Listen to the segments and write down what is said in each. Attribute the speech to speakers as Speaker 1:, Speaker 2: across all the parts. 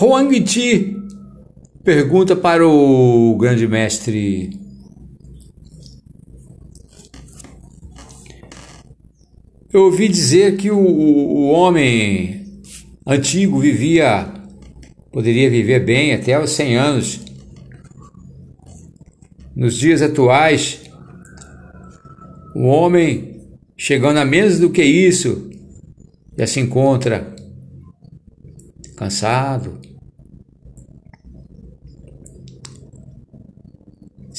Speaker 1: 호황귀치 pergunta para o grande mestre Eu ouvi dizer que o, o, homem antigo vivia, poderia viver bem até os 100 anos. Nos dias atuais, o homem, chegando a menos do que isso, já se encontra cansado,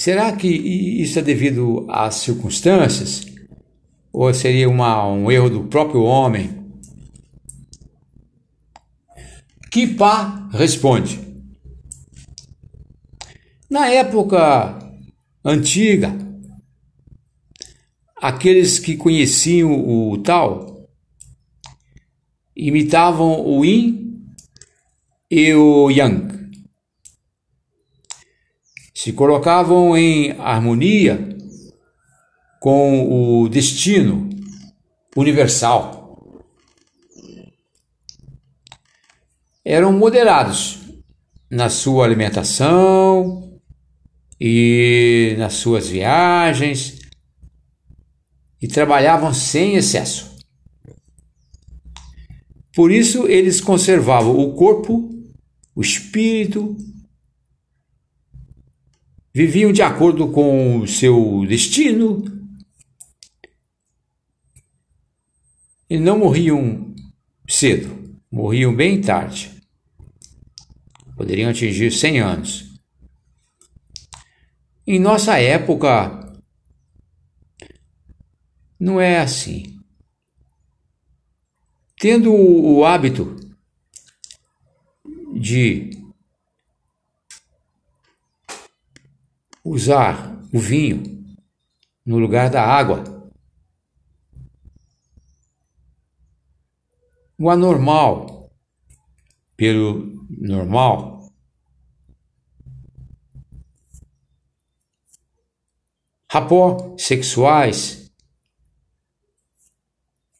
Speaker 1: Será que isso é devido às circunstâncias? Ou seria uma, um erro do próprio homem? Kipa responde: Na época antiga, aqueles que conheciam o tal imitavam o yin e o yang se colocavam em harmonia com o destino universal. Eram moderados na sua alimentação e nas suas viagens e trabalhavam sem excesso. Por isso, eles conservavam o corpo, o espírito viviam de acordo com o seu destino e não morriam cedo, morriam bem tarde. Poderiam atingir 100 anos. Em nossa época, não é assim. Tendo o hábito de usar o vinho no lugar da água. O anormal pelo normal. Rapó sexuais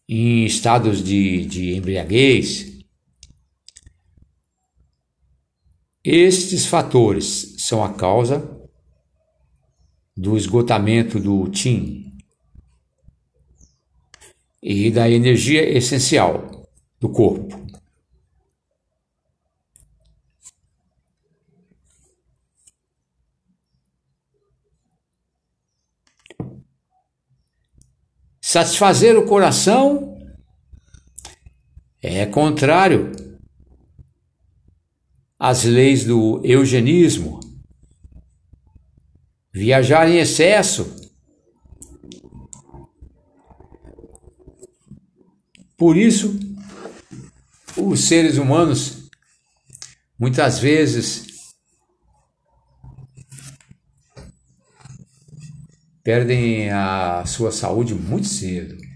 Speaker 1: em estados de, de embriaguez. Estes fatores são a causa do esgotamento do Tim e da energia essencial do corpo. Satisfazer o coração é contrário às leis do eugenismo viajar em excesso. Por isso, os seres humanos muitas vezes perdem a sua saúde muito cedo.